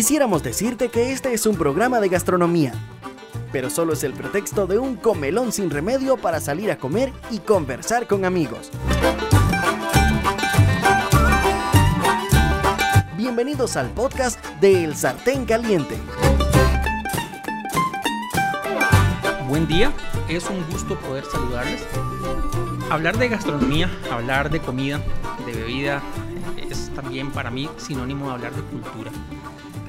Quisiéramos decirte que este es un programa de gastronomía, pero solo es el pretexto de un comelón sin remedio para salir a comer y conversar con amigos. Bienvenidos al podcast de El Sartén Caliente. Buen día, es un gusto poder saludarles. Hablar de gastronomía, hablar de comida, de bebida, es también para mí sinónimo de hablar de cultura.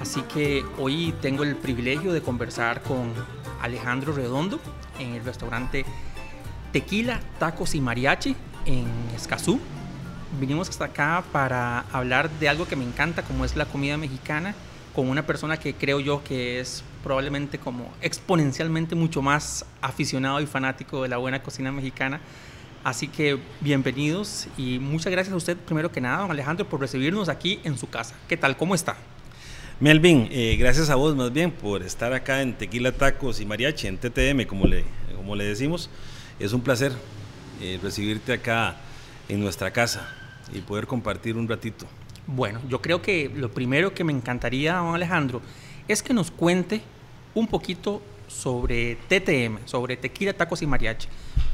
Así que hoy tengo el privilegio de conversar con Alejandro Redondo en el restaurante Tequila, Tacos y Mariachi en Escazú. Vinimos hasta acá para hablar de algo que me encanta, como es la comida mexicana, con una persona que creo yo que es probablemente como exponencialmente mucho más aficionado y fanático de la buena cocina mexicana. Así que bienvenidos y muchas gracias a usted primero que nada, don Alejandro, por recibirnos aquí en su casa. ¿Qué tal? ¿Cómo está? Melvin, eh, gracias a vos más bien por estar acá en Tequila Tacos y Mariachi, en TTM, como le, como le decimos. Es un placer eh, recibirte acá en nuestra casa y poder compartir un ratito. Bueno, yo creo que lo primero que me encantaría, don Alejandro, es que nos cuente un poquito sobre TTM, sobre Tequila, Tacos y Mariachi,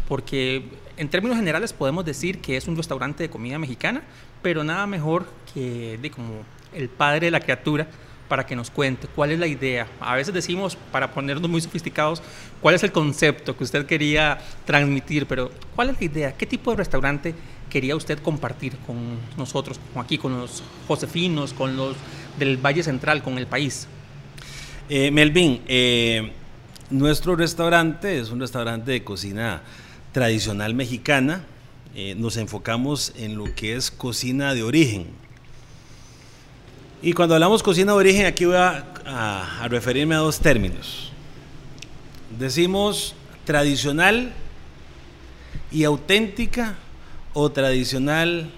porque en términos generales podemos decir que es un restaurante de comida mexicana, pero nada mejor que de como el padre de la criatura para que nos cuente cuál es la idea. A veces decimos, para ponernos muy sofisticados, cuál es el concepto que usted quería transmitir, pero ¿cuál es la idea? ¿Qué tipo de restaurante quería usted compartir con nosotros, con aquí, con los josefinos, con los del Valle Central, con el país? Eh, Melvin, eh, nuestro restaurante es un restaurante de cocina tradicional mexicana. Eh, nos enfocamos en lo que es cocina de origen y cuando hablamos cocina de origen, aquí voy a, referirme a dos términos. Decimos tradicional y auténtica o tradicional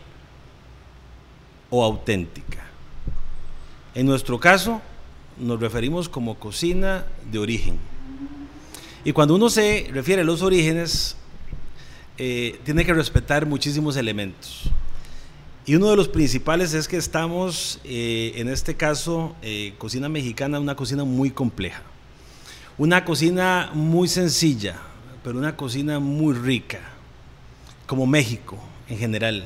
o auténtica. En nuestro caso, nos referimos como cocina de origen. Y cuando uno se refiere a los orígenes, eh, tiene que respetar muchísimos elementos. Y uno de los principales es que estamos, eh, en este caso, eh, cocina mexicana, una cocina muy compleja. Una cocina muy sencilla, pero una cocina muy rica, como México en general.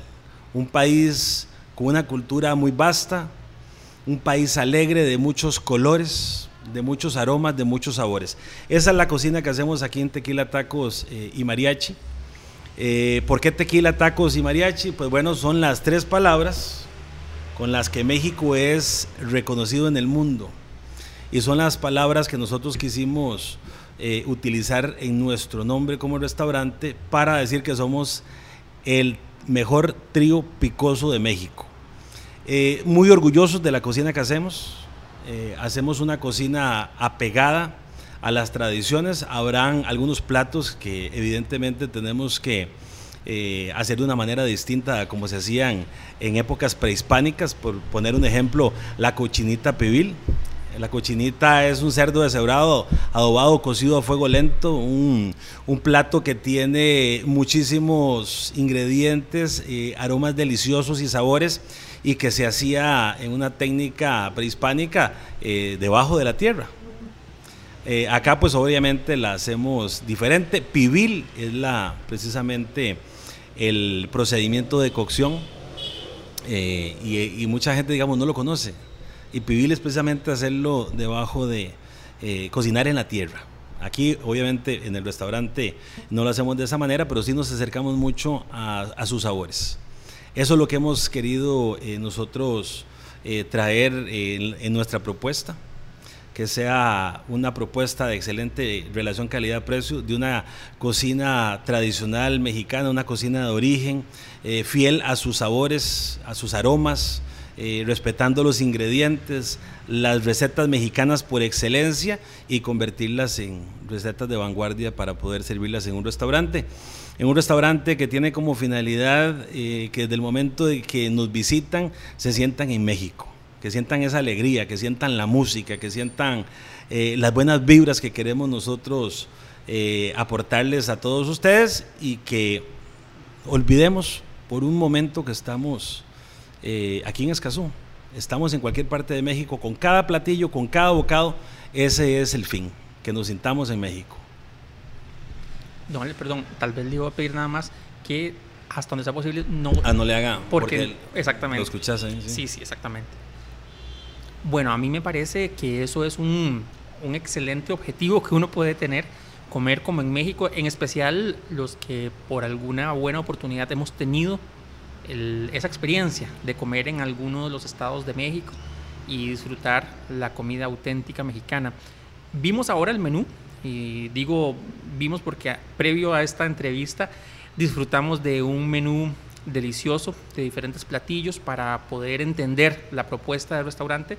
Un país con una cultura muy vasta, un país alegre de muchos colores, de muchos aromas, de muchos sabores. Esa es la cocina que hacemos aquí en Tequila Tacos eh, y Mariachi. Eh, ¿Por qué tequila, tacos y mariachi? Pues bueno, son las tres palabras con las que México es reconocido en el mundo. Y son las palabras que nosotros quisimos eh, utilizar en nuestro nombre como restaurante para decir que somos el mejor trío picoso de México. Eh, muy orgullosos de la cocina que hacemos. hacemos una cocina apegada a las tradiciones. Habrán algunos platos que evidentemente tenemos que eh, hacer de una manera distinta a como se hacían en épocas prehispánicas. Por poner un ejemplo, la cochinita pibil. La cochinita es un cerdo deshebrado, adobado, cocido a fuego lento, un, plato que tiene muchísimos ingredientes, eh, aromas deliciosos y sabores y que se hacía en una técnica prehispánica eh, debajo de la tierra. Eh, acá pues obviamente la hacemos diferente. Pibil es la precisamente el procedimiento de cocción eh, y, mucha gente digamos no lo conoce. Y pibil es precisamente hacerlo debajo de eh, cocinar en la tierra. Aquí obviamente en el restaurante no lo hacemos de esa manera, pero sí nos acercamos mucho a, sus sabores. Eso es lo que hemos querido nosotros traer en nuestra propuesta que sea una propuesta de excelente relación calidad-precio, de una cocina tradicional mexicana, una cocina de origen, eh, fiel a sus sabores, a sus aromas, eh, respetando los ingredientes, las recetas mexicanas por excelencia y convertirlas en recetas de vanguardia para poder servirlas en un restaurante. En un restaurante que tiene como finalidad eh, que desde el momento de que nos visitan se sientan en México que sientan esa alegría, que sientan la música, que sientan eh, las buenas vibras que queremos nosotros eh, aportarles a todos ustedes y que olvidemos por un momento que estamos eh, aquí en Escazú, estamos en cualquier parte de México, con cada platillo, con cada bocado, ese es el fin, que nos sintamos en México. Don perdón, tal vez le iba a pedir nada más que hasta donde sea posible no... Ah, no le haga. Porque, exactamente. Lo escuchas. Sí. sí, exactamente. Bueno, a mí me parece que eso es un, un excelente objetivo que uno puede tener, comer como en México, en especial los que por alguna buena oportunidad hemos tenido esa experiencia de comer en alguno de los estados de México y disfrutar la comida auténtica mexicana. Vimos ahora el menú, y digo vimos porque previo a esta entrevista disfrutamos de un menú delicioso de diferentes platillos para poder entender la propuesta del restaurante.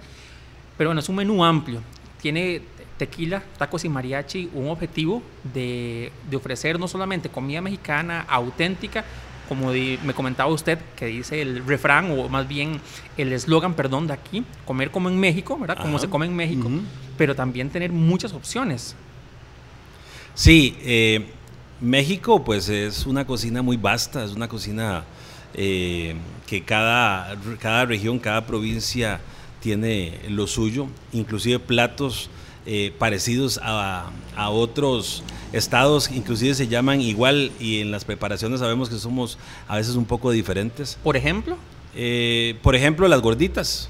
Pero bueno, es un menú amplio. Tiene tequila, tacos y mariachi, un objetivo de, de ofrecer no solamente comida mexicana auténtica, como me comentaba usted, que dice el refrán, o más bien el eslogan, perdón, de aquí, comer como en México, ¿verdad? Como se come en México, pero también tener muchas opciones. Sí, eh, México pues es una cocina muy vasta, es una cocina eh, que cada, cada región, cada provincia tiene lo suyo, inclusive platos eh, parecidos a, a, otros estados, inclusive se llaman igual y en las preparaciones sabemos que somos a veces un poco diferentes. ¿Por ejemplo? Eh, por ejemplo, las gorditas.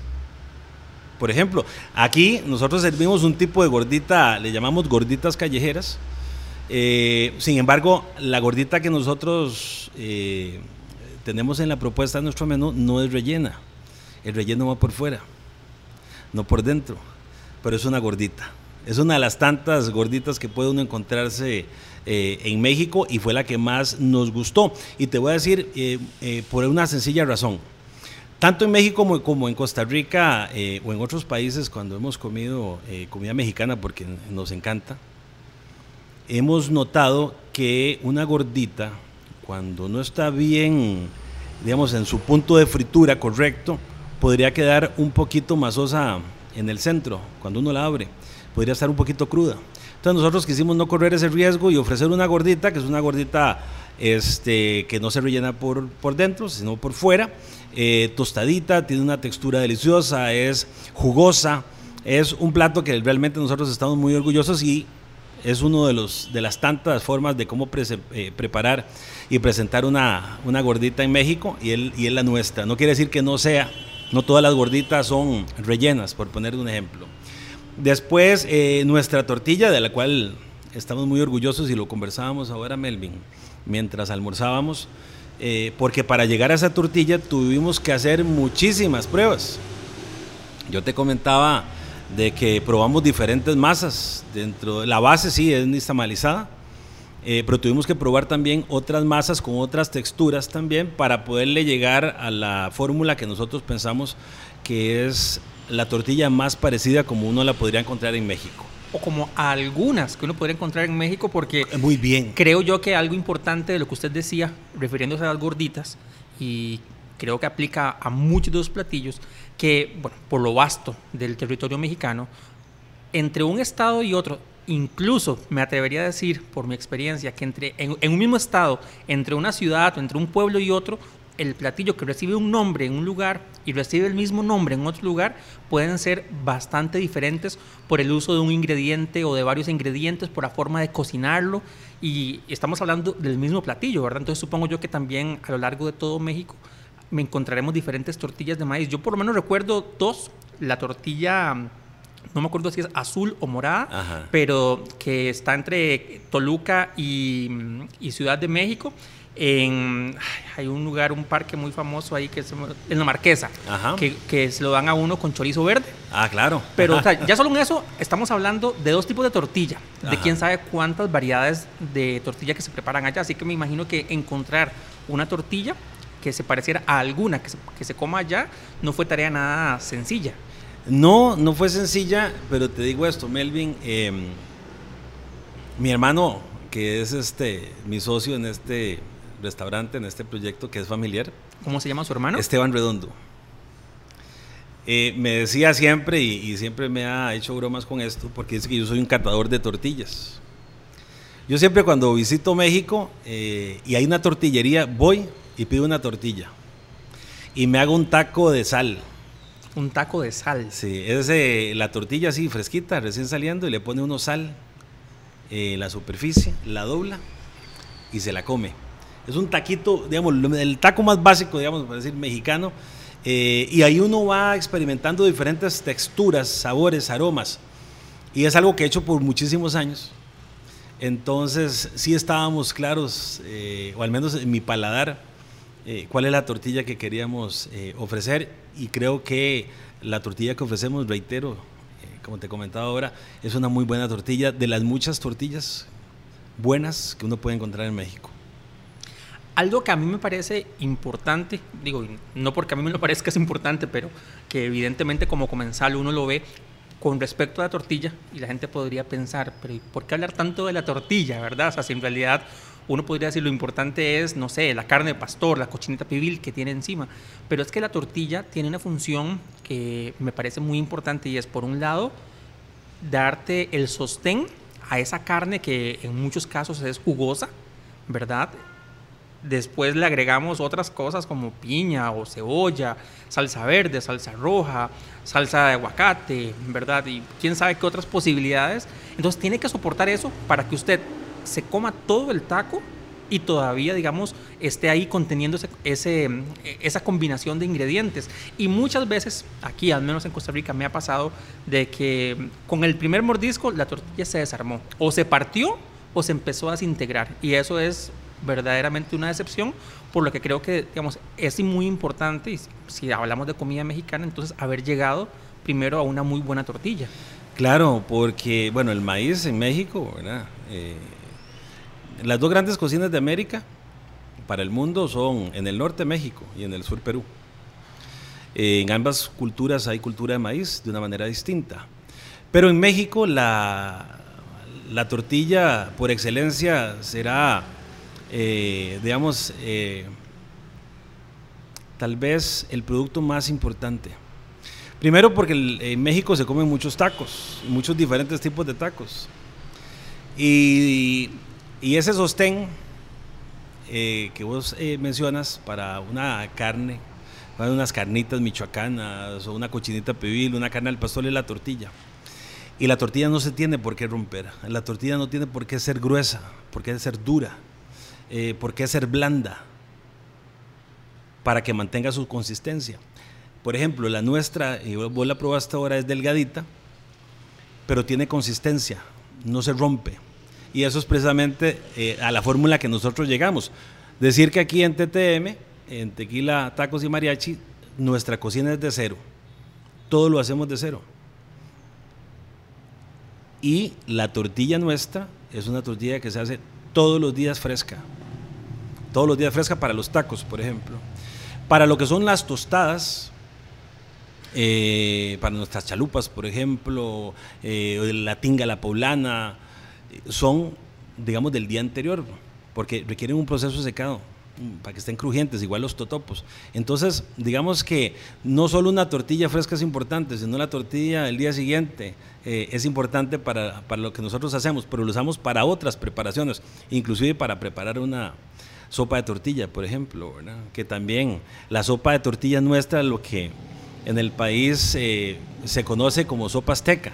Por ejemplo, aquí nosotros servimos un tipo de gordita, le llamamos gorditas callejeras. Eh, sin embargo, la gordita que nosotros tenemos en la propuesta de nuestro menú no es rellena. El relleno va por fuera, no por dentro, pero es una gordita. Es una de las tantas gorditas que puede uno encontrarse eh, en México y fue la que más nos gustó. Y te voy a decir eh, eh, por una sencilla razón. Tanto en México como, en Costa Rica o en otros países cuando hemos comido comida mexicana porque nos encanta, hemos notado que una gordita cuando no está bien, digamos, en su punto de fritura correcto, podría quedar un poquito masosa en el centro cuando uno la abre podría estar un poquito cruda. Entonces nosotros quisimos no correr ese riesgo y ofrecer una gordita, que es una gordita este, que no se rellena por, por dentro, sino por fuera, eh, tostadita, tiene una textura deliciosa, es jugosa, es un plato que realmente nosotros estamos muy orgullosos y es uno de, los, de las tantas formas de cómo eh, preparar y presentar una, una, gordita en México y, él, y es la nuestra. No quiere decir que no sea, no todas las gorditas son rellenas, por poner un ejemplo. Después, eh, nuestra tortilla, de la cual estamos muy orgullosos y lo conversábamos ahora, Melvin, mientras almorzábamos, eh, porque para llegar a esa tortilla tuvimos que hacer muchísimas pruebas. Yo te comentaba de que probamos diferentes masas. Dentro la base sí es nixtamalizada, eh, pero tuvimos que probar también otras masas con otras texturas también para poderle llegar a la fórmula que nosotros pensamos que es la tortilla más parecida como uno la podría encontrar en México. O como algunas que uno podría encontrar en México, porque eh, muy bien. Creo yo que algo importante de lo que usted decía, refiriéndose a las gorditas, y creo que aplica a muchos de los platillos, que, bueno, por lo vasto del territorio mexicano, entre un estado y otro, incluso me atrevería a decir, por mi experiencia, que entre, en un mismo estado, entre una ciudad o entre un pueblo y otro, el platillo que recibe un nombre en un lugar y recibe el mismo nombre en otro lugar pueden ser bastante diferentes por el uso de un ingrediente o de varios ingredientes, por la forma de cocinarlo y estamos hablando del mismo platillo, ¿verdad? Entonces supongo yo que también a lo largo de todo México me encontraremos diferentes tortillas de maíz. Yo por lo menos recuerdo dos, la tortilla no me acuerdo si es azul o morada, pero que está entre Toluca y, y Ciudad de México en hay un lugar, un parque muy famoso ahí que es en la Marquesa, que, que, se lo dan a uno con chorizo verde. Ah, claro. Pero ya solo en eso estamos hablando de dos tipos de tortilla, de quién sabe cuántas variedades de tortilla que se preparan allá. Así que me imagino que encontrar una tortilla que se pareciera a alguna que se, que se coma allá no fue tarea nada sencilla. No, no fue sencilla, pero te digo esto, Melvin, em, mi hermano, que es este mi socio en este restaurante, en este proyecto que es familiar. ¿Cómo se llama su hermano? Esteban Redondo. Eh, me decía siempre, y, siempre me ha hecho bromas con esto, porque dice que yo soy un catador de tortillas. Yo siempre cuando visito México eh, y hay una tortillería, voy y pido una tortilla. Y me hago un taco de sal. Un taco de sal. Sí, es eh, la tortilla así fresquita, recién saliendo, y le pone uno sal en la superficie, la dobla y se la come. Es un taquito, digamos, el taco más básico, digamos, para decir, mexicano. Eh, y ahí uno va experimentando diferentes texturas, sabores, aromas. Y es algo que he hecho por muchísimos años. Entonces, sí estábamos claros, eh, o al menos en mi paladar, eh, cuál es la tortilla que queríamos eh, ofrecer y creo que la tortilla que ofrecemos, reitero, eh, como te comentaba ahora, es una muy buena tortilla, de las muchas tortillas buenas que uno puede encontrar en México. Algo que a mí me parece importante, digo, no porque a mí me lo parezca es importante, pero que evidentemente como comensal uno lo ve con respecto a la tortilla y la gente podría pensar, pero ¿por qué hablar tanto de la tortilla, verdad? O sea, si en realidad uno podría decir lo importante es, no sé, la carne de pastor, la cochinita pibil que tiene encima. Pero es que la tortilla tiene una función que me parece muy importante y es, por un lado, darte el sostén a esa carne que en muchos casos es jugosa, ¿verdad? Después le agregamos otras cosas como piña o cebolla, salsa verde, salsa roja, salsa de aguacate, ¿verdad? Y quién sabe qué otras posibilidades. Entonces tiene que soportar eso para que usted se coma todo el taco y todavía, digamos, esté ahí conteniendo ese, esa combinación de ingredientes. Y muchas veces, aquí, al menos en Costa Rica, me ha pasado de que con el primer mordisco la tortilla se desarmó. O se partió o se empezó a desintegrar. Y eso es verdaderamente una decepción, por lo que creo que, digamos, es muy importante, si hablamos de comida mexicana, entonces haber llegado primero a una muy buena tortilla. Claro, porque, bueno, el maíz en México, ¿verdad? Eh, las dos grandes cocinas de América para el mundo son en el norte México y en el sur Perú. En ambas culturas hay cultura de maíz de una manera distinta. Pero en México la, la tortilla por excelencia será, eh, digamos, eh, tal vez el producto más importante. Primero porque en México se comen muchos tacos, muchos diferentes tipos de tacos. Y y ese sostén eh, que vos eh, mencionas para una carne, para unas carnitas michoacanas o una cochinita pibil, una carne al pastor es la tortilla. Y la tortilla no se tiene por qué romper. La tortilla no tiene por qué ser gruesa, por qué ser dura, eh, por qué ser blanda, para que mantenga su consistencia. Por ejemplo, la nuestra, y vos la probaste ahora, es delgadita, pero tiene consistencia, no se rompe. Y eso es precisamente eh, a la fórmula que nosotros llegamos. Decir que aquí en TTM, en Tequila, Tacos y Mariachi, nuestra cocina es de cero. Todo lo hacemos de cero. Y la tortilla nuestra es una tortilla que se hace todos los días fresca. Todos los días fresca para los tacos, por ejemplo. Para lo que son las tostadas, eh, para nuestras chalupas, por ejemplo, eh, la tinga la poblana, son, digamos, del día anterior, porque requieren un proceso secado mm, para que estén crujientes, igual los totopos. Entonces, digamos que no solo una tortilla fresca es importante, sino la tortilla del día siguiente eh, es importante para, para, lo que nosotros hacemos, pero lo usamos para otras preparaciones, inclusive para preparar una sopa de tortilla, por ejemplo, que también la sopa de tortilla nuestra, lo que en el país eh, se conoce como sopa azteca.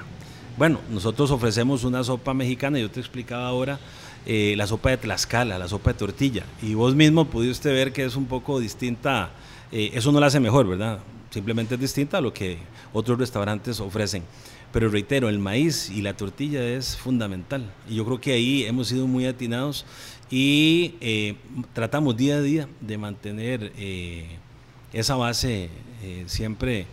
Bueno, nosotros ofrecemos una sopa mexicana, yo te explicaba ahora eh, la sopa de Tlaxcala, la sopa de tortilla, y vos mismo pudiste ver que es un poco distinta, eh, eso no la hace mejor, ¿verdad? Simplemente es distinta a lo que otros restaurantes ofrecen. Pero reitero, el maíz y la tortilla es fundamental. Y yo creo que ahí hemos sido muy atinados y eh, tratamos día a día de mantener esa base siempre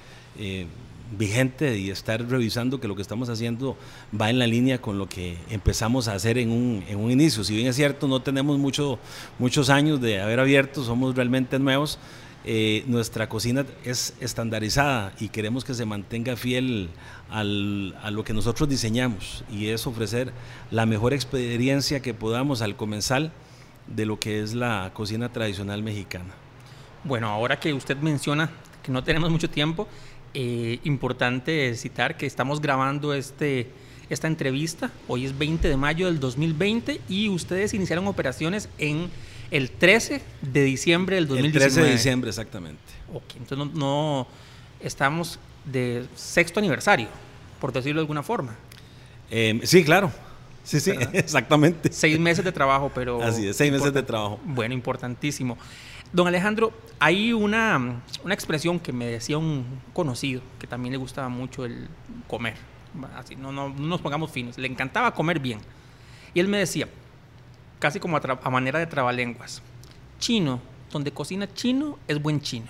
vigente y estar revisando que lo que estamos haciendo va en la línea con lo que empezamos a hacer en un, en un inicio. Si bien es cierto, no tenemos mucho, muchos años de haber abierto, somos realmente nuevos, eh, nuestra cocina es estandarizada y queremos que se mantenga fiel al, a lo que nosotros diseñamos y es ofrecer la mejor experiencia que podamos al comensal de lo que es la cocina tradicional mexicana. Bueno, ahora que usted menciona que no tenemos mucho tiempo, eh, importante citar que estamos grabando este, esta entrevista. Hoy es 20 de mayo del 2020 y ustedes iniciaron operaciones en el 13 de diciembre del 2019. El 13 de diciembre, exactamente. Ok, entonces no, estamos de sexto aniversario, por decirlo de alguna forma. Eh, sí, claro. Sí, sí, exactamente. Seis meses de trabajo, pero... Así es, seis meses de trabajo. Bueno, importantísimo. Don Alejandro, hay una, una, expresión que me decía un conocido que también le gustaba mucho el comer. Así, no, no, no nos pongamos finos, le encantaba comer bien. Y él me decía, casi como a, manera de trabalenguas, chino, donde cocina chino es buen chino.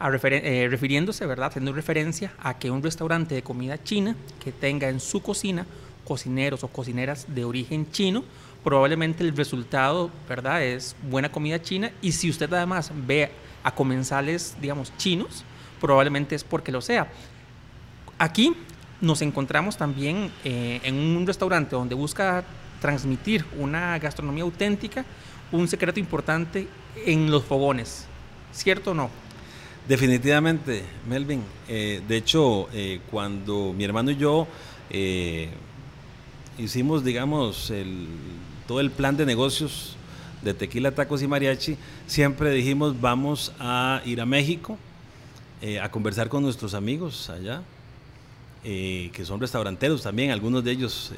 Eh, refiriéndose, ¿verdad? Haciendo referencia a que un restaurante de comida china que tenga en su cocina cocineros o cocineras de origen chino, probablemente el resultado, ¿verdad? Es buena comida china y si usted además ve a comensales, digamos, chinos, probablemente es porque lo sea. Aquí nos encontramos también eh, en un restaurante donde busca transmitir una gastronomía auténtica, un secreto importante en los fogones, ¿cierto o no? Definitivamente, Melvin. Eh, de hecho, eh, cuando mi hermano y yo hicimos, digamos, todo el plan de negocios de tequila, tacos y mariachi, siempre dijimos vamos a ir a México a conversar con nuestros amigos allá, que son restauranteros también, algunos de ellos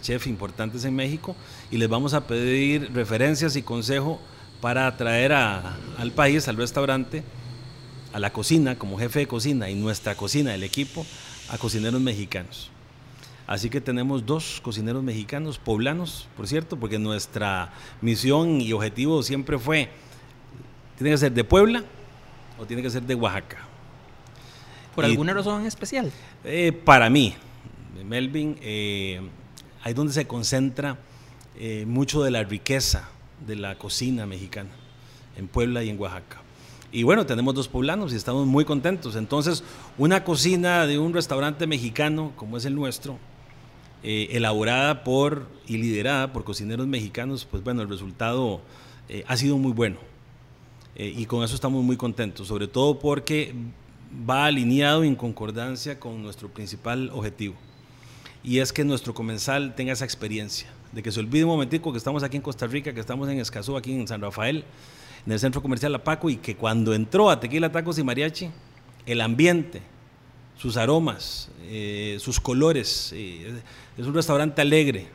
chefs importantes en México, y les vamos a pedir referencias y consejo para traer al país, al restaurante, a la cocina, como jefe de cocina y nuestra cocina, el equipo, a cocineros mexicanos. Así que tenemos dos cocineros mexicanos, poblanos, por cierto, porque nuestra misión y objetivo siempre fue, tiene que ser de Puebla o tiene que ser de Oaxaca. ¿Por alguna razón especial? Eh, para mí, Melvin, eh, ahí donde se concentra eh, mucho de la riqueza de la cocina mexicana, en Puebla y en Oaxaca. Y bueno, tenemos dos poblanos y estamos muy contentos. Entonces, una cocina de un restaurante mexicano como es el nuestro, eh, elaborada por y liderada por cocineros mexicanos, pues bueno, el resultado eh, ha sido muy bueno. Eh, y con eso estamos muy contentos, sobre todo porque va alineado en concordancia con nuestro principal objetivo. Y es que nuestro comensal tenga esa experiencia, de que se olvide un momentico que estamos aquí en Costa Rica, que estamos en Escazú, aquí en San Rafael, en el centro comercial Apaco y que cuando entró a Tequila, Tacos y Mariachi, el ambiente, sus aromas, eh, sus colores, eh, es un restaurante alegre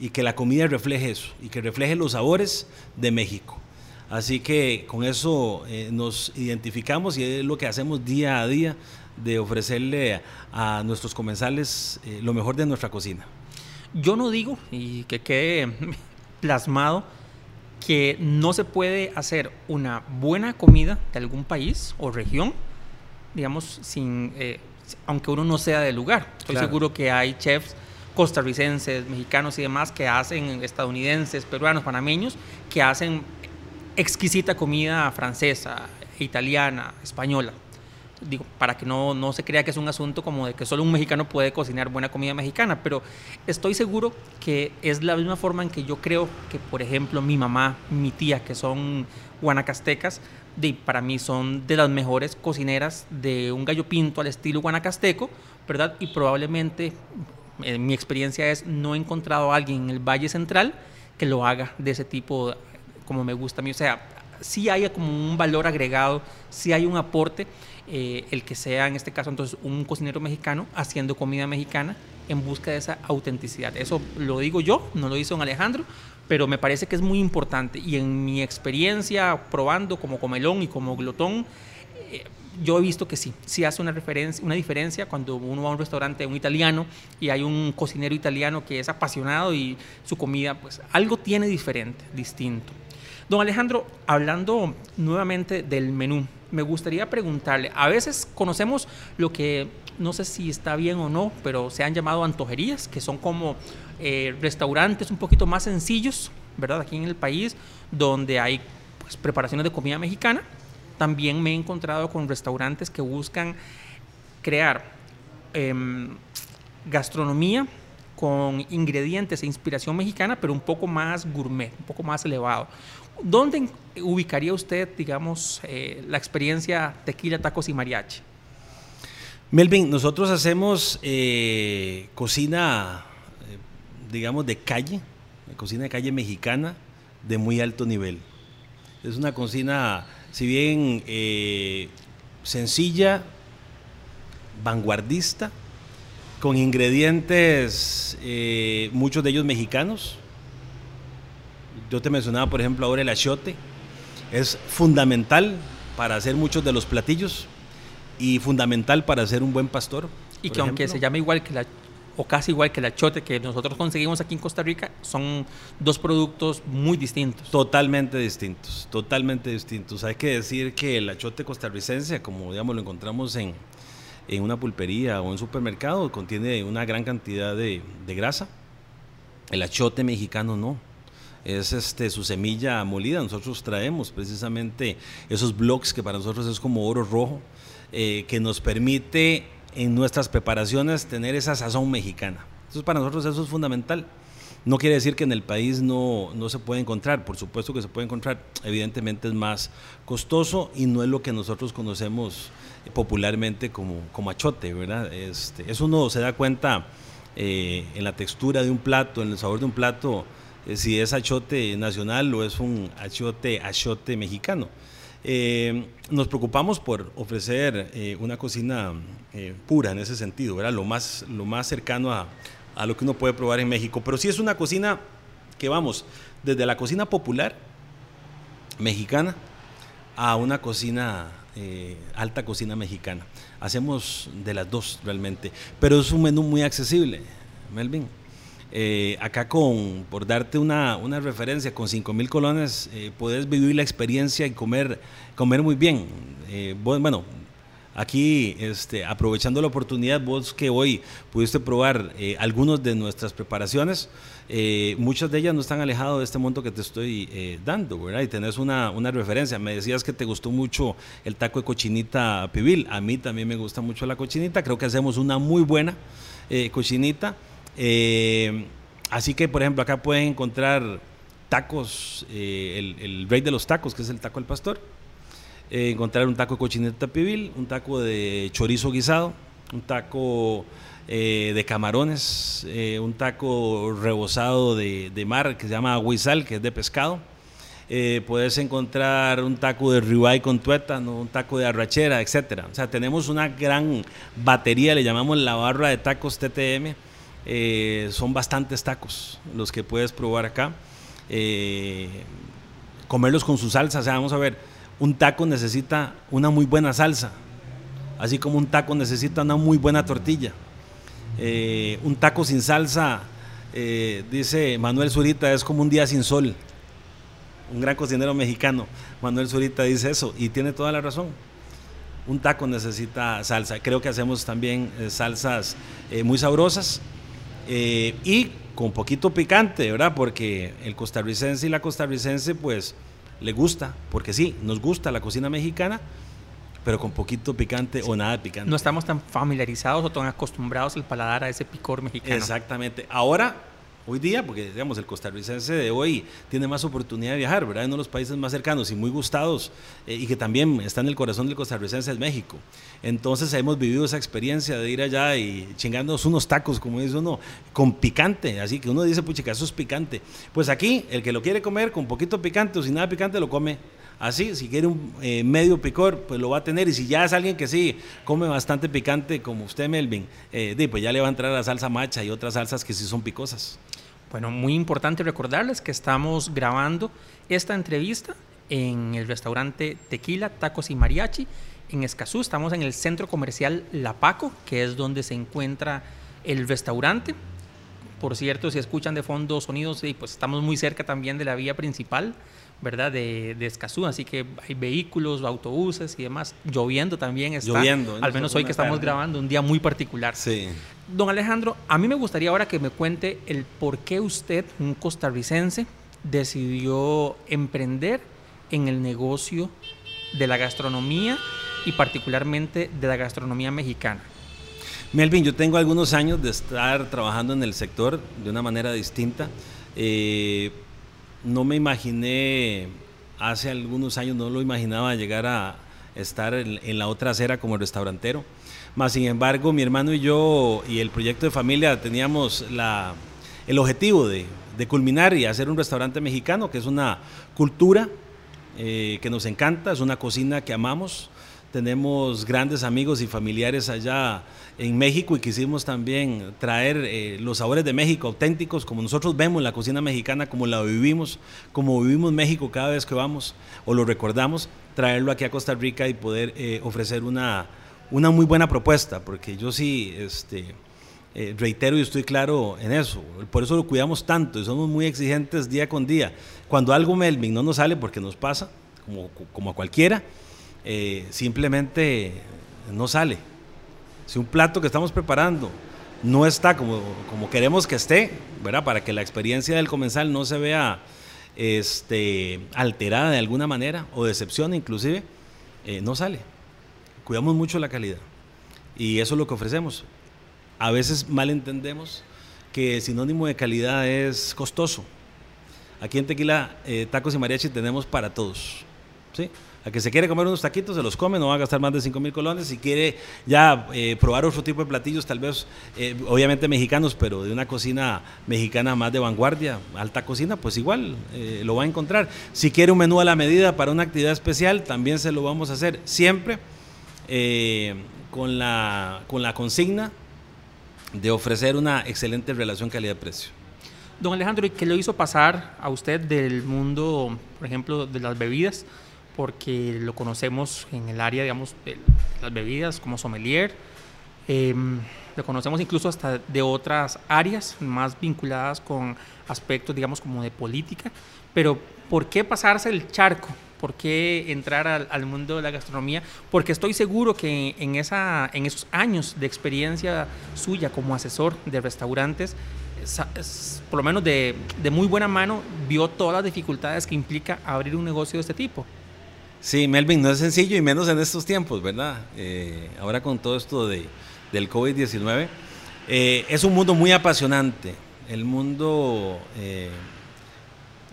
y que la comida refleje eso y que refleje los sabores de México. Así que con eso eh, nos identificamos y es lo que hacemos día a día de ofrecerle a, nuestros comensales lo mejor de nuestra cocina. Yo no digo, y que quede plasmado, que no se puede hacer una buena comida de algún país o región, digamos, sin, aunque uno no sea del lugar. Estoy seguro que hay chefs costarricenses, mexicanos y demás que hacen, estadounidenses, peruanos, panameños, que hacen exquisita comida francesa, italiana, española digo, para que no, no se crea que es un asunto como de que solo un mexicano puede cocinar buena comida mexicana, pero estoy seguro que es la misma forma en que yo creo que, por ejemplo, mi mamá, mi tía, que son guanacastecas, de, para mí son de las mejores cocineras de un gallo pinto al estilo guanacasteco, ¿verdad? Y probablemente, en eh, mi experiencia es, no he encontrado a alguien en el Valle Central que lo haga de ese tipo como me gusta a mí. O sea, sí hay como un valor agregado, sí hay un aporte, eh, el que sea en este caso entonces un cocinero mexicano haciendo comida mexicana en busca de esa autenticidad. Eso lo digo yo, no lo hizo don Alejandro, pero me parece que es muy importante y en mi experiencia probando como comelón y como glotón, eh, yo he visto que sí, sí hace una, referencia, una diferencia cuando uno va a un restaurante, un italiano, y hay un cocinero italiano que es apasionado y su comida, pues algo tiene diferente, distinto. Don Alejandro, hablando nuevamente del menú, me gustaría preguntarle, a veces conocemos lo que no sé si está bien o no, pero se han llamado antojerías, que son como eh, restaurantes un poquito más sencillos, ¿verdad? Aquí en el país, donde hay pues, preparaciones de comida mexicana. También me he encontrado con restaurantes que buscan crear em, gastronomía con ingredientes e inspiración mexicana, pero un poco más gourmet, un poco más elevado. ¿Dónde ubicaría usted, digamos, eh, la experiencia tequila, tacos y mariachi? Melvin, nosotros hacemos eh, cocina, eh, digamos, de calle, cocina de calle mexicana de muy alto nivel. Es una cocina, si bien sencilla, vanguardista, con ingredientes, muchos de ellos mexicanos. Yo te mencionaba, por ejemplo, ahora el achiote. Es fundamental para hacer muchos de los platillos y fundamental para ser un buen pastor. Y que aunque se llame igual que la o casi igual que el achote que nosotros conseguimos aquí en Costa Rica, son dos productos muy distintos. Totalmente distintos, totalmente distintos. Hay que decir que el achote costarricense, como digamos lo encontramos en, en una pulpería o en un supermercado, contiene una gran cantidad de, de grasa. El achote mexicano no. Es este, su semilla molida. Nosotros traemos precisamente esos blocks que para nosotros es como oro rojo, eh, que nos permite en nuestras preparaciones tener esa sazón mexicana. Entonces para nosotros eso es fundamental. No quiere decir que en el país no, no, se puede encontrar, por supuesto que se puede encontrar, evidentemente es más costoso y no es lo que nosotros conocemos popularmente como, como achote, ¿verdad? Este, eso uno se da cuenta eh, en la textura de un plato, en el sabor de un plato, si es achote nacional o es un achote, achote mexicano. Eh, nos preocupamos por ofrecer eh, una cocina eh, pura en ese sentido, ¿verdad? Lo más, lo más cercano a, a, lo que uno puede probar en México. Pero sí es una cocina que vamos desde la cocina popular mexicana a una cocina, alta cocina mexicana. Hacemos de las dos realmente, pero es un menú muy accesible, Melvin. Eh, acá con, por darte una, una referencia, con 5 mil colones eh, puedes vivir la experiencia y comer, comer muy bien. Eh, bueno, aquí este, aprovechando la oportunidad, vos que hoy pudiste probar eh, algunas de nuestras preparaciones, muchas de ellas no están alejadas de este monto que te estoy dando, ¿verdad? Y tenés una, una, referencia. Me decías que te gustó mucho el taco de cochinita pibil. A mí también me gusta mucho la cochinita. Creo que hacemos una muy buena cochinita. Eh, así que, por ejemplo, acá pueden encontrar tacos, eh, el, rey de los tacos, que es el taco del pastor. Eh, encontrar un taco de cochineta pibil, un taco de chorizo guisado, un taco de camarones, un taco rebozado de, mar que se llama aguizal, que es de pescado. puedes encontrar un taco de ribeye con tuétano, un taco de arrachera, etc. O sea, tenemos una gran batería, le llamamos la barra de tacos TTM eh, son bastantes tacos los que puedes probar acá. Eh, comerlos con su salsa, o sea, vamos a ver, un taco necesita una muy buena salsa, así como un taco necesita una muy buena tortilla. Eh, un taco sin salsa, dice Manuel Zurita, es como un día sin sol. Un gran cocinero mexicano, Manuel Zurita dice eso y tiene toda la razón un taco necesita salsa. Creo que hacemos también salsas muy sabrosas eh, y con poquito picante, ¿verdad? Porque el costarricense y la costarricense, pues, le gusta, porque sí, nos gusta la cocina mexicana, pero con poquito picante o nada picante. No estamos tan familiarizados o tan acostumbrados al paladar a ese picor mexicano. Exactamente. Ahora hoy día, porque digamos el costarricense de hoy tiene más oportunidad de viajar, ¿verdad? En uno de los países más cercanos y muy gustados eh, y que también está en el corazón del costarricense es México. Entonces hemos vivido esa experiencia de ir allá y chingándonos unos tacos, como dice uno, con picante, así que uno dice, puchica, eso es picante. Pues aquí, el que lo quiere comer con poquito picante o sin nada picante, lo come así. Si quiere un eh, medio picor, pues lo va a tener. Y si ya es alguien que sí come bastante picante, como usted, Melvin, eh, pues ya le va a entrar la salsa macha y otras salsas que sí son picosas. Bueno, muy importante recordarles que estamos grabando esta entrevista en el restaurante Tequila, Tacos y Mariachi en Escazú. Estamos en el centro comercial La Paco, que es donde se encuentra el restaurante. Por cierto, si escuchan de fondo sonidos, pues estamos muy cerca también de la vía principal ¿verdad? De, de, Escazú, así que hay vehículos, autobuses y demás. Lloviendo también está. Lloviendo. Al menos hoy que estamos grabando, un día muy particular. Sí. Don Alejandro, a mí me gustaría ahora que me cuente el por qué usted, un costarricense, decidió emprender en el negocio de la gastronomía y particularmente de la gastronomía mexicana. Melvin, yo tengo algunos años de estar trabajando en el sector de una manera distinta. Eh, no me imaginé, hace algunos años no lo imaginaba llegar a estar en, la otra acera como restaurantero. Más sin embargo, mi hermano y yo y el proyecto de familia teníamos la, el objetivo de, culminar y hacer un restaurante mexicano, que es una cultura eh, que nos encanta, es una cocina que amamos. Tenemos grandes amigos y familiares allá en México y quisimos también traer eh, los sabores de México auténticos, como nosotros vemos la cocina mexicana, como la vivimos, como vivimos México cada vez que vamos o lo recordamos, traerlo aquí a Costa Rica y poder eh, ofrecer una, una muy buena propuesta, porque yo sí este, eh, reitero y estoy claro en eso, por eso lo cuidamos tanto y somos muy exigentes día con día. Cuando algo Melvin no nos sale porque nos pasa, como, como a cualquiera, simplemente no sale si un plato que estamos preparando no está como, como queremos que esté, ¿verdad? Para que la experiencia del comensal no se vea este, alterada de alguna manera o decepción inclusive, eh, no sale. Cuidamos mucho la calidad y eso es lo que ofrecemos. A veces mal entendemos que el sinónimo de calidad es costoso. Aquí en Tequila, eh, tacos y mariachi tenemos para todos. ¿sí? A que se quiere comer unos taquitos, se los come, no va a gastar más de 5 mil colones. Si quiere ya eh, probar otro tipo de platillos, tal vez, eh, obviamente mexicanos, pero de una cocina mexicana más de vanguardia, alta cocina, pues igual eh, lo va a encontrar. Si quiere un menú a la medida para una actividad especial, también se lo vamos a hacer. Siempre con, la, con la consigna de ofrecer una excelente relación calidad-precio. Don Alejandro, ¿y qué lo hizo pasar a usted del mundo, por ejemplo, de las bebidas? Porque lo conocemos en el área, digamos, de las bebidas como sommelier. Em, lo conocemos incluso hasta de otras áreas más vinculadas con aspectos, digamos, como de política. Pero, ¿por qué pasarse el charco? ¿Por qué entrar al, mundo de la gastronomía? Porque estoy seguro que en, esa, en esos años de experiencia suya como asesor de restaurantes, por lo menos de, de muy buena mano, vio todas las dificultades que implica abrir un negocio de este tipo. Sí, Melvin, no es sencillo y menos en estos tiempos, ¿verdad? Eh, ahora con todo esto de, del COVID-19. Eh, es un mundo muy apasionante. El mundo, eh,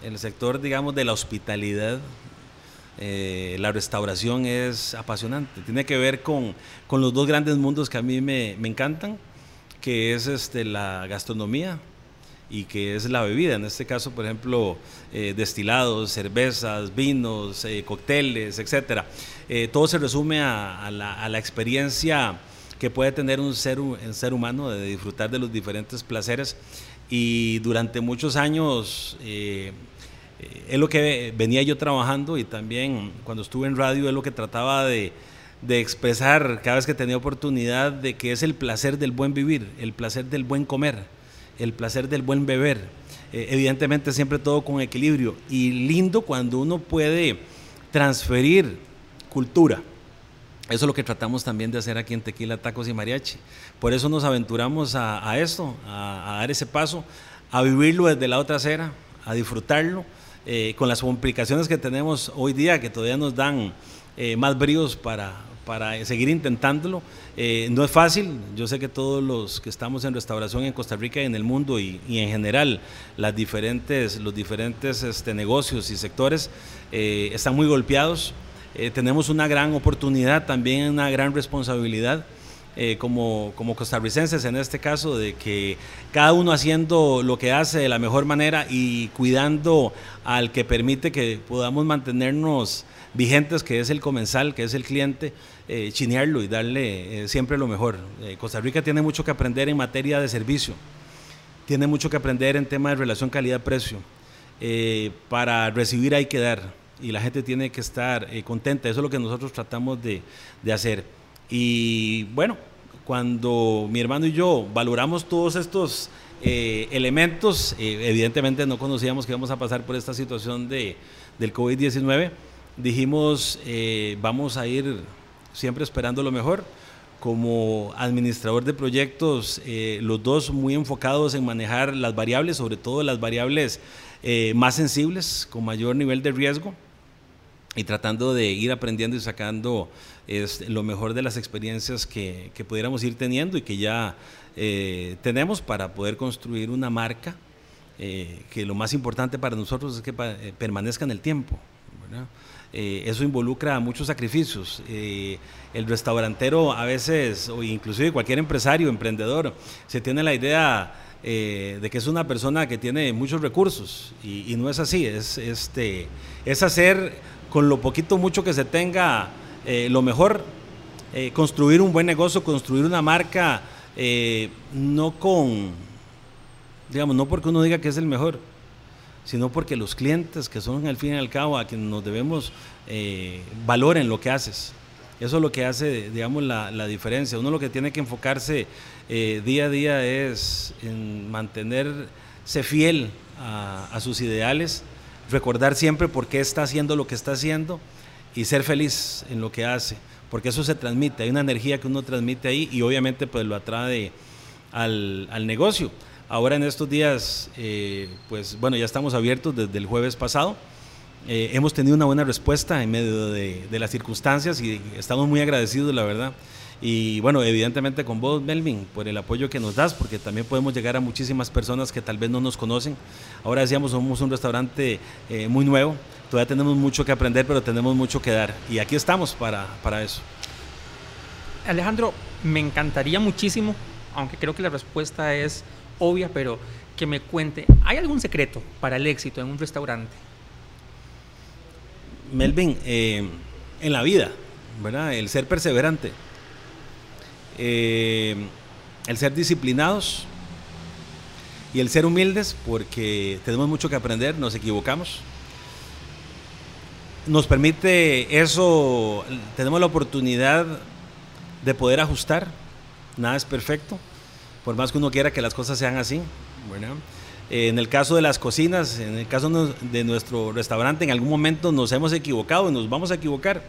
el sector, digamos, de la hospitalidad, la restauración es apasionante. Tiene que ver con, con, los dos grandes mundos que a mí me, me encantan, que es este, la gastronomía y que es la bebida. En este caso, por ejemplo, eh, destilados, cervezas, vinos, eh, cócteles, etc. Eh, todo se resume a, la, experiencia que puede tener un ser, un ser humano de disfrutar de los diferentes placeres. Y durante muchos años es lo que venía yo trabajando y también cuando estuve en radio es lo que trataba de, de expresar cada vez que tenía oportunidad de que es el placer del buen vivir, el placer del buen comer el placer del buen beber. Eh, evidentemente siempre todo con equilibrio y lindo cuando uno puede transferir cultura. Eso es lo que tratamos también de hacer aquí en Tequila, Tacos y Mariachi. Por eso nos aventuramos a, esto, a, dar ese paso, a vivirlo desde la otra acera, a disfrutarlo, eh, con las complicaciones que tenemos hoy día, que todavía nos dan eh, más bríos para, para seguir intentándolo. Eh, no es fácil, yo sé que todos los que estamos en restauración en Costa Rica y en el mundo y, en general las diferentes, los diferentes este, negocios y sectores eh, están muy golpeados. Eh, tenemos una gran oportunidad, también una gran responsabilidad. como, como costarricenses en este caso, de que cada uno haciendo lo que hace de la mejor manera y cuidando al que permite que podamos mantenernos vigentes, que es el comensal, que es el cliente, eh, chinearlo y darle eh, siempre lo mejor. Eh, Costa Rica tiene mucho que aprender en materia de servicio, tiene mucho que aprender en tema de relación calidad-precio. para recibir hay que dar y la gente tiene que estar contenta, eso es lo que nosotros tratamos de, hacer. Y bueno, cuando mi hermano y yo valoramos todos estos elementos, evidentemente no conocíamos que íbamos a pasar por esta situación de, del COVID-19, dijimos, vamos a ir siempre esperando lo mejor. Como administrador de proyectos, eh, los dos muy enfocados en manejar las variables, sobre todo las variables eh, más sensibles, con mayor nivel de riesgo, y tratando de ir aprendiendo y sacando lo mejor de las experiencias que, pudiéramos ir teniendo y que ya eh, tenemos para poder construir una marca que lo más importante para nosotros es que permanezca en el tiempo. Eh, eso involucra muchos sacrificios. Eh, el restaurantero a veces, o inclusive cualquier empresario, emprendedor, se tiene la idea eh, de que es una persona que tiene muchos recursos. Y, no es así, es, este, es hacer con lo poquito mucho que se tenga lo mejor, construir un buen negocio, construir una marca, no con, digamos, no porque uno diga que es el mejor, sino porque los clientes, que son al fin y al cabo a quienes nos debemos, valoren lo que haces. Eso es lo que hace, digamos, la, la diferencia. Uno lo que tiene que enfocarse día a día es en mantenerse fiel a, sus ideales, recordar siempre por qué está haciendo lo que está haciendo y ser feliz en lo que hace, porque eso se transmite, hay una energía que uno transmite ahí y obviamente pues lo atrae al, negocio. Ahora en estos días, eh, pues bueno, ya estamos abiertos desde el jueves pasado. Eh, hemos tenido una buena respuesta en medio de, las circunstancias y estamos muy agradecidos, la verdad. Y bueno, evidentemente con vos, Melvin, por el apoyo que nos das, porque también podemos llegar a muchísimas personas que tal vez no nos conocen. Ahora decíamos, somos un restaurante eh, muy nuevo, todavía tenemos mucho que aprender, pero tenemos mucho que dar. Y aquí estamos para, para eso. Alejandro, me encantaría muchísimo, aunque creo que la respuesta es obvia, pero que me cuente, ¿hay algún secreto para el éxito en un restaurante? Melvin, eh, en la vida, ¿verdad? El ser perseverante eh, el ser disciplinados y el ser humildes, porque tenemos mucho que aprender, nos equivocamos. Nos permite eso, tenemos la oportunidad de poder ajustar, nada es perfecto, por más que uno quiera que las cosas sean así. en el caso de las cocinas, en el caso de nuestro restaurante, en algún momento nos hemos equivocado y nos vamos a equivocar,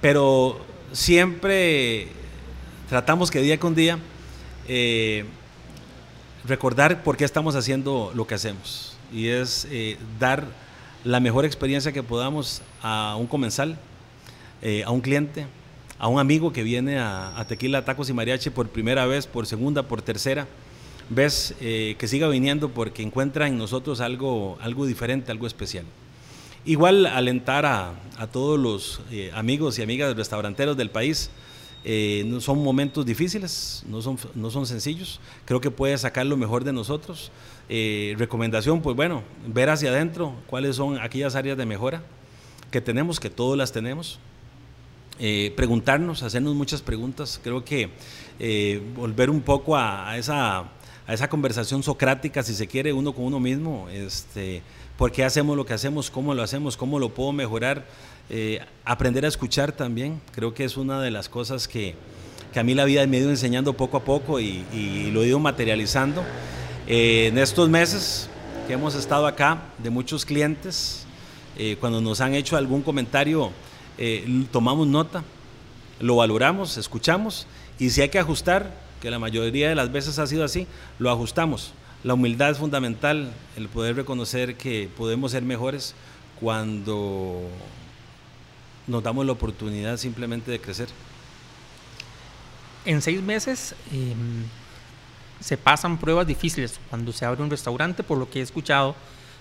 pero siempre tratamos que día con día eh, recordar por qué estamos haciendo lo que hacemos. Y es eh, dar la mejor experiencia que podamos a un comensal, eh, a un cliente, a un amigo que viene a, Tequila, Tacos y Mariachi por primera vez, por segunda, por tercera vez, que siga viniendo porque encuentra en nosotros algo, algo diferente, algo especial. Igual alentar a, a todos los amigos y amigas restauranteros del país eh, no son momentos difíciles, no son, no son sencillos. Creo que puede sacar lo mejor de nosotros. Eh, recomendación, pues bueno, ver hacia adentro cuáles son aquellas áreas de mejora que tenemos, que todos las tenemos. Eh, preguntarnos, hacernos muchas preguntas. Creo que volver un poco a, esa, a esa conversación socrática, si se quiere, uno con uno mismo. Este, ¿Por qué hacemos lo que hacemos? ¿Cómo lo hacemos? ¿Cómo lo puedo mejorar? Eh, aprender a escuchar también, creo que es una de las cosas que, a mí la vida me ha ido enseñando poco a poco y, lo he ido materializando. Eh, en estos meses que hemos estado acá, de muchos clientes, eh, cuando nos han hecho algún comentario, tomamos nota, lo valoramos, escuchamos y si hay que ajustar, que la mayoría de las veces ha sido así, lo ajustamos. La humildad es fundamental, el poder reconocer que podemos ser mejores cuando nos damos la oportunidad simplemente de crecer. En seis meses em, se pasan pruebas difíciles cuando se abre un restaurante, por lo que he escuchado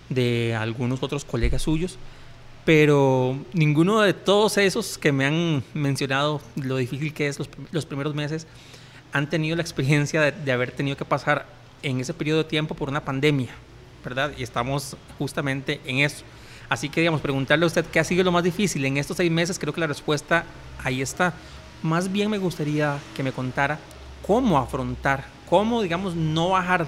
de algunos otros colegas suyos, pero ninguno de todos esos que me han mencionado lo difícil que es los, primeros meses han tenido la experiencia de, de haber tenido que pasar en ese periodo de tiempo por una pandemia, ¿verdad? Y estamos justamente en eso. Así que, digamos, preguntarle a usted qué ha sido lo más difícil en estos seis meses, creo que la respuesta ahí está. Más bien me gustaría que me contara cómo afrontar, cómo, digamos, no bajar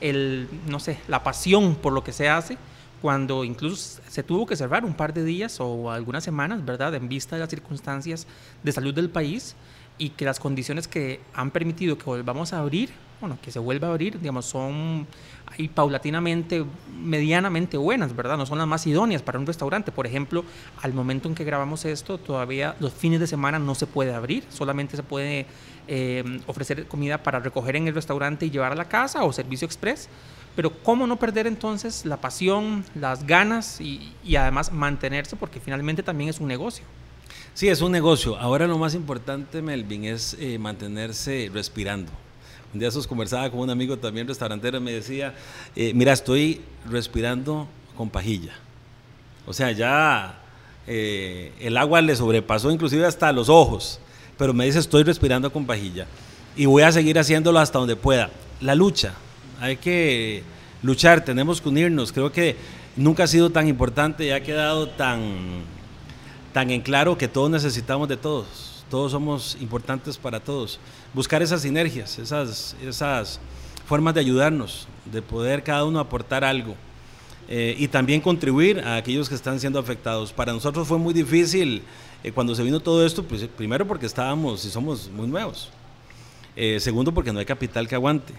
el, no sé, la pasión por lo que se hace cuando incluso se tuvo que cerrar un par de días o algunas semanas, ¿verdad?, en vista de las circunstancias de salud del país y que las condiciones que han permitido que volvamos a abrir, bueno, que se vuelva a abrir, digamos, son ahí paulatinamente, medianamente buenas, ¿verdad? No son las más idóneas para un restaurante. Por ejemplo, al momento en que grabamos esto, todavía los fines de semana no se puede abrir, solamente se puede eh, ofrecer comida para recoger en el restaurante y llevar a la casa o servicio express. Pero ¿cómo no perder entonces la pasión, las ganas y, además mantenerse? Porque finalmente también es un negocio. Sí, es un negocio. Ahora lo más importante, Melvin, es eh, mantenerse respirando. Un día esos conversaba con un amigo también restaurantero y me decía, eh, mira, estoy respirando con pajilla. O sea, ya eh, el agua le sobrepasó inclusive hasta los ojos, pero me dice, estoy respirando con pajilla. Y voy a seguir haciéndolo hasta donde pueda. La lucha, hay que luchar, tenemos que unirnos. Creo que nunca ha sido tan importante y ha quedado tan tan en claro que todos necesitamos de todos, todos somos importantes para todos. Buscar esas sinergias, esas, esas formas de ayudarnos, de poder cada uno aportar algo. Eh, y también contribuir a aquellos que están siendo afectados. Para nosotros fue muy difícil eh, cuando se vino todo esto, pues primero porque estábamos y somos muy nuevos. Eh, segundo porque no hay capital que aguante.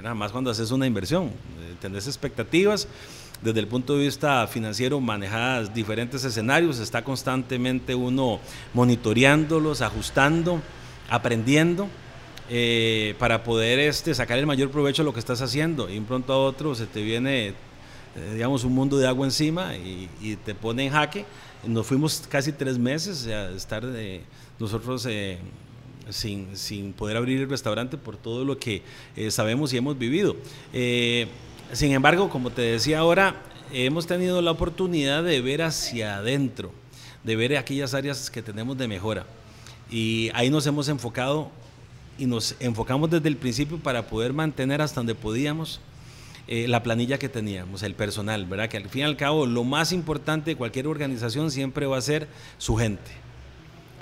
Bueno, más cuando haces una inversión, tenés expectativas desde el punto de vista financiero manejadas diferentes escenarios, está constantemente uno monitoreándolos, ajustando, aprendiendo. para poder este, sacar el mayor provecho de lo que estás haciendo y un pronto a otro se te viene eh, digamos, un mundo de agua encima y, te pone en jaque. Nos fuimos casi tres meses a estar eh, nosotros eh, sin, sin, poder abrir el restaurante por todo lo que sabemos y hemos vivido. sin embargo, como te decía ahora, hemos tenido la oportunidad de ver hacia adentro, de ver aquellas áreas que tenemos de mejora. Y ahí nos hemos enfocado y nos enfocamos desde el principio para poder mantener hasta donde podíamos eh, la planilla que teníamos, el personal, ¿verdad? Que al fin y al cabo lo más importante de cualquier organización siempre va a ser su gente.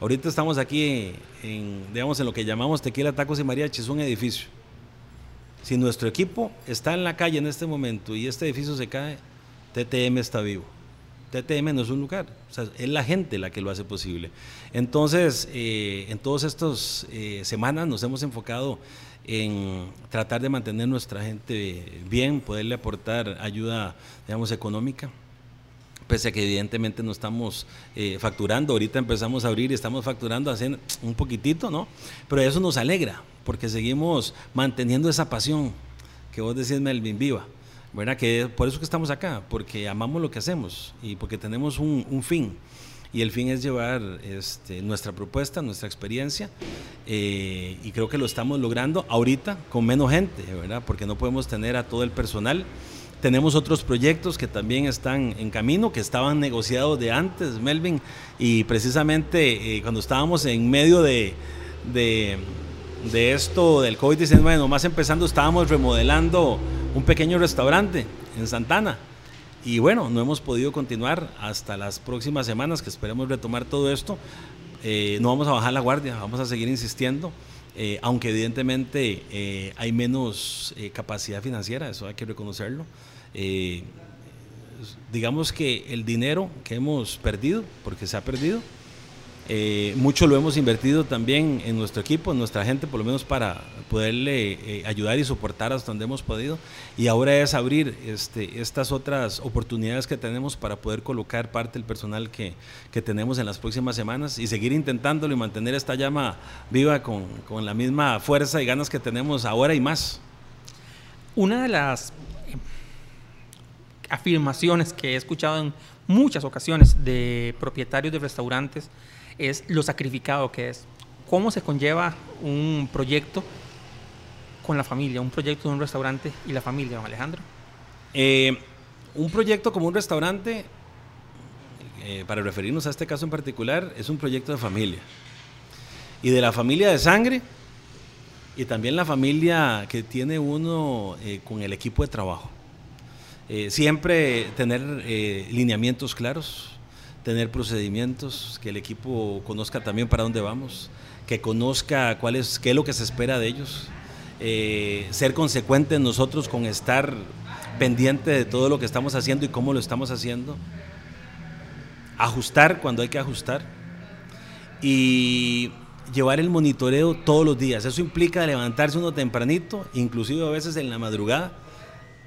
Ahorita estamos aquí en, digamos, en lo que llamamos Tequila, Tacos y Mariachis, un edificio. Si nuestro equipo está en la calle en este momento y este edificio se cae, TTM está vivo. TTM no es un lugar, es la gente la que lo hace posible. Entonces, eh, en todas estas eh, semanas nos hemos enfocado en tratar de mantener nuestra gente bien, poderle aportar ayuda, digamos, económica pese a que evidentemente no estamos eh, facturando, ahorita empezamos a abrir y estamos facturando haciendo un poquitito, ¿no? Pero eso nos alegra, porque seguimos manteniendo esa pasión que vos decís, Melvin, viva, ¿verdad? Que por eso que estamos acá, porque amamos lo que hacemos y porque tenemos un, un fin y el fin es llevar este, nuestra propuesta, nuestra experiencia eh, y creo que lo estamos logrando ahorita con menos gente, ¿verdad? Porque no podemos tener a todo el personal. Tenemos otros proyectos que también están en camino, que estaban negociados de antes, Melvin, y precisamente eh, cuando estábamos en medio de, de, esto del COVID-19, nomás empezando, estábamos remodelando un pequeño restaurante en Santana y bueno, no hemos podido continuar hasta las próximas semanas que esperemos retomar todo esto. Eh, no vamos a bajar la guardia, vamos a seguir insistiendo, eh, aunque evidentemente eh, hay menos capacidad financiera, eso hay que reconocerlo. digamos que el dinero que hemos perdido, porque se ha perdido, eh, mucho lo hemos invertido también en nuestro equipo, en nuestra gente, por lo menos para poderle eh, ayudar y soportar hasta donde hemos podido. Y ahora es abrir este, estas otras oportunidades que tenemos para poder colocar parte del personal que, que tenemos en las próximas semanas y seguir intentándolo y mantener esta llama viva con, con la misma fuerza y ganas que tenemos ahora y más. Una de las eh, afirmaciones que he escuchado en muchas ocasiones de propietarios de restaurantes es lo sacrificado que es. ¿Cómo se conlleva un proyecto con la familia, un proyecto de un restaurante y la familia, don Alejandro? Eh, un proyecto como un restaurante, eh, para referirnos a este caso en particular, es un proyecto de familia. Y de la familia de sangre y también la familia que tiene uno eh, con el equipo de trabajo. siempre tener lineamientos claros, tener procedimientos, que el equipo conozca también para dónde vamos, que conozca cuál qué es lo que se espera de ellos, eh, ser consecuentes nosotros con estar pendiente de todo lo que estamos haciendo y cómo lo estamos haciendo, ajustar cuando hay que ajustar. Y llevar el monitoreo todos los días. Eso implica levantarse uno tempranito, inclusive a veces en la madrugada,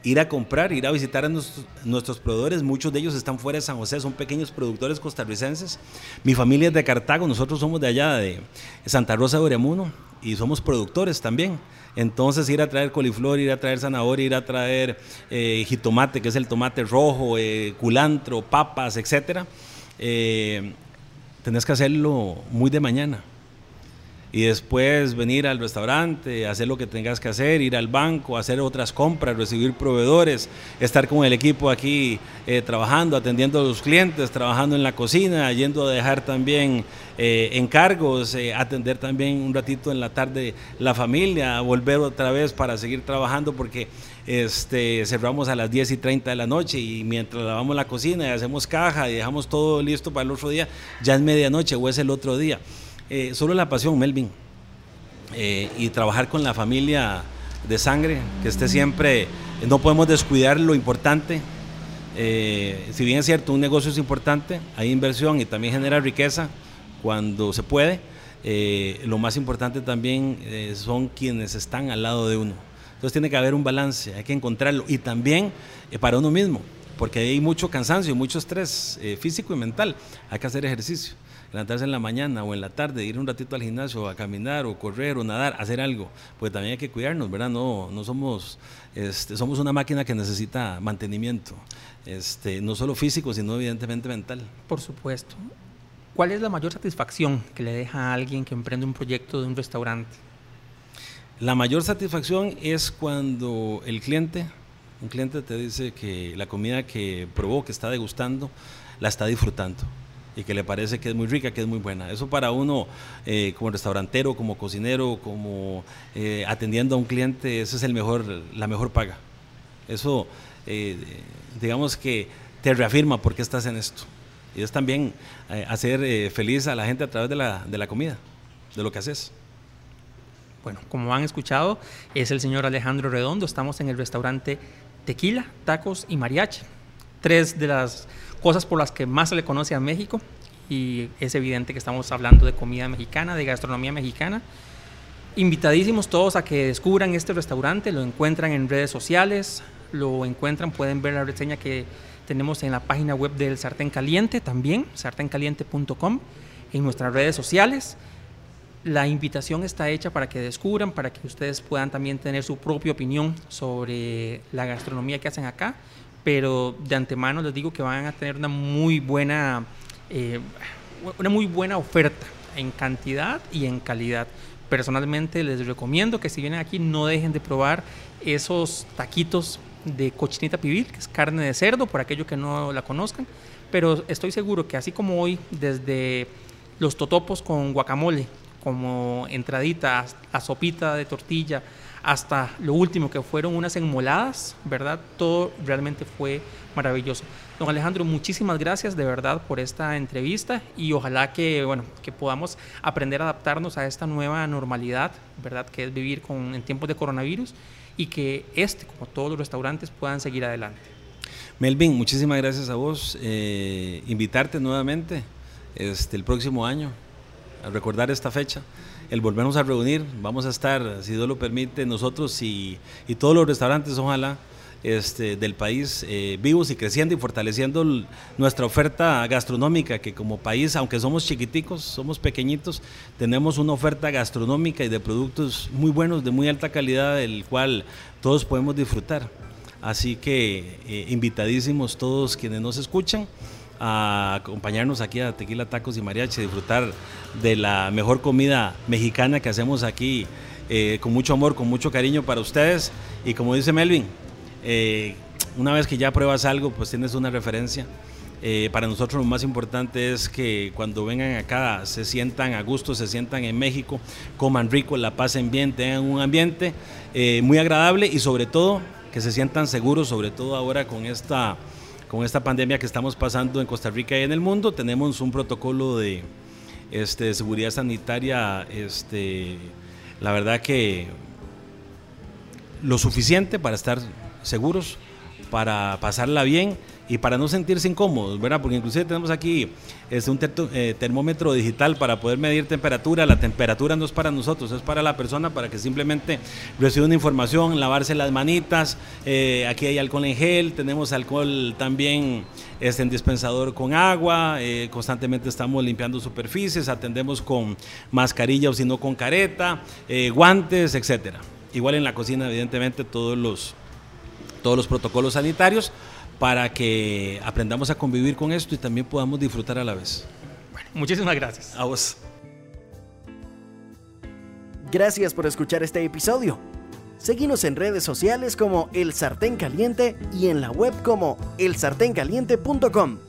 ir a comprar, ir a visitar a nuestros, proveedores. Muchos de ellos están fuera de San José, son pequeños productores costarricenses. Mi familia es de Cartago, nosotros somos de allá, de Santa Rosa de Oremuno, y somos productores también. Entonces ir a traer coliflor, ir a traer zanahoria, ir a traer eh, jitomate, que es el tomate rojo, eh, culantro, papas, etcétera, eh, tenés que hacerlo muy de mañana. Y después venir al restaurante, hacer lo que tengas que hacer, ir al banco, hacer otras compras, recibir proveedores, estar con el equipo aquí eh, trabajando, atendiendo a los clientes, trabajando en la cocina, yendo a dejar también eh, encargos, eh, atender también un ratito en la tarde la familia, volver otra vez para seguir trabajando porque este, cerramos a las 10 y 30 de la noche y mientras lavamos la cocina y hacemos caja y dejamos todo listo para el otro día, ya es medianoche o es el otro día. Eh, solo la pasión, Melvin, eh, y trabajar con la familia de sangre, que esté siempre, no podemos descuidar lo importante. Eh, si bien es cierto, un negocio es importante, hay inversión y también genera riqueza cuando se puede. lo más importante también son quienes están al lado de uno. Entonces tiene que haber un balance, hay que encontrarlo. Y también para uno mismo, porque hay mucho cansancio, mucho estrés físico y mental. Hay que hacer ejercicio levantarse en la mañana o en la tarde, ir un ratito al gimnasio a caminar o correr o nadar, hacer algo, pues también hay que cuidarnos, ¿verdad? No, no somos, este, somos una máquina que necesita mantenimiento, este, no solo físico, sino evidentemente mental. Por supuesto. ¿Cuál es la mayor satisfacción que le deja a alguien que emprende un proyecto de un restaurante? La mayor satisfacción es cuando el cliente, un cliente te dice que la comida que probó, que está degustando, la está disfrutando y que le parece que es muy rica, que es muy buena. Eso para uno eh, como restaurantero, como cocinero, como eh, atendiendo a un cliente, eso es el mejor, la mejor paga. Eso, eh, digamos que te reafirma por qué estás en esto. Y es también hacer feliz a la gente a través de la, de la comida, de lo que haces. Bueno, como han escuchado, es el señor Alejandro Redondo. Estamos en el restaurante Tequila, Tacos y Mariachi. Tres de las cosas por las que más se le conoce a México y es evidente que estamos hablando de comida mexicana, de gastronomía mexicana. Invitadísimos todos a que descubran este restaurante, lo encuentran en redes sociales, lo encuentran, pueden ver la reseña que tenemos en la página web del Sartén Caliente también, sarténcaliente.com, en nuestras redes sociales. La invitación está hecha para que descubran, para que ustedes puedan también tener su propia opinión sobre la gastronomía que hacen acá pero de antemano les digo que van a tener una muy buena, eh, una muy buena oferta en cantidad y en calidad. Personalmente les recomiendo que si vienen aquí no dejen de probar esos taquitos de cochinita pibil, que es carne de cerdo, por aquellos que no la conozcan, pero estoy seguro que así como hoy, desde los totopos con guacamole, como entradita, a sopita de tortilla, hasta lo último que fueron unas enmoladas, ¿verdad? Todo realmente fue maravilloso. Don Alejandro, muchísimas gracias de verdad por esta entrevista y ojalá que, bueno, que podamos aprender a adaptarnos a esta nueva normalidad, ¿verdad? Que es vivir con, en tiempos de coronavirus y que este, como todos los restaurantes, puedan seguir adelante. Melvin, muchísimas gracias a vos. Eh, invitarte nuevamente este, el próximo año a recordar esta fecha el volvernos a reunir. Vamos a estar, si Dios lo permite, nosotros y, todos los restaurantes, ojalá, este, del país eh, vivos y creciendo y fortaleciendo nuestra oferta gastronómica, que como país, aunque somos chiquiticos, somos pequeñitos, tenemos una oferta gastronómica y de productos muy buenos, de muy alta calidad, del cual todos podemos disfrutar. Así que eh, invitadísimos todos quienes nos escuchan a acompañarnos aquí a Tequila Tacos y Mariachi, disfrutar de la mejor comida mexicana que hacemos aquí eh, con mucho amor, con mucho cariño para ustedes. Y como dice Melvin, eh, una vez que ya pruebas algo, pues tienes una referencia. Eh, para nosotros lo más importante es que cuando vengan acá se sientan a gusto, se sientan en México, coman rico, la pasen bien, tengan un ambiente muy agradable y sobre todo que se sientan seguros, sobre todo ahora con esta con esta pandemia que estamos pasando en Costa Rica y en el mundo, tenemos un protocolo de, este, seguridad sanitaria, este, la verdad que lo suficiente para estar seguros, para pasarla bien y para no sentirse incómodos, ¿verdad? Porque inclusive tenemos aquí este, un eh, termómetro digital para poder medir temperatura. La temperatura no es para nosotros, es para la persona para que simplemente reciba una información, lavarse las manitas. Eh, aquí hay alcohol en gel, tenemos alcohol también este, en dispensador con agua. Eh, constantemente estamos limpiando superficies, atendemos con mascarilla o si no con careta, guantes, etcétera. Igual en la cocina, evidentemente, todos los, todos los protocolos sanitarios para que aprendamos a convivir con esto y también podamos disfrutar a la vez. Bueno, muchísimas gracias. A vos. Gracias por escuchar este episodio. Seguimos en redes sociales como El Sartén Caliente y en la web como elsartencaliente.com.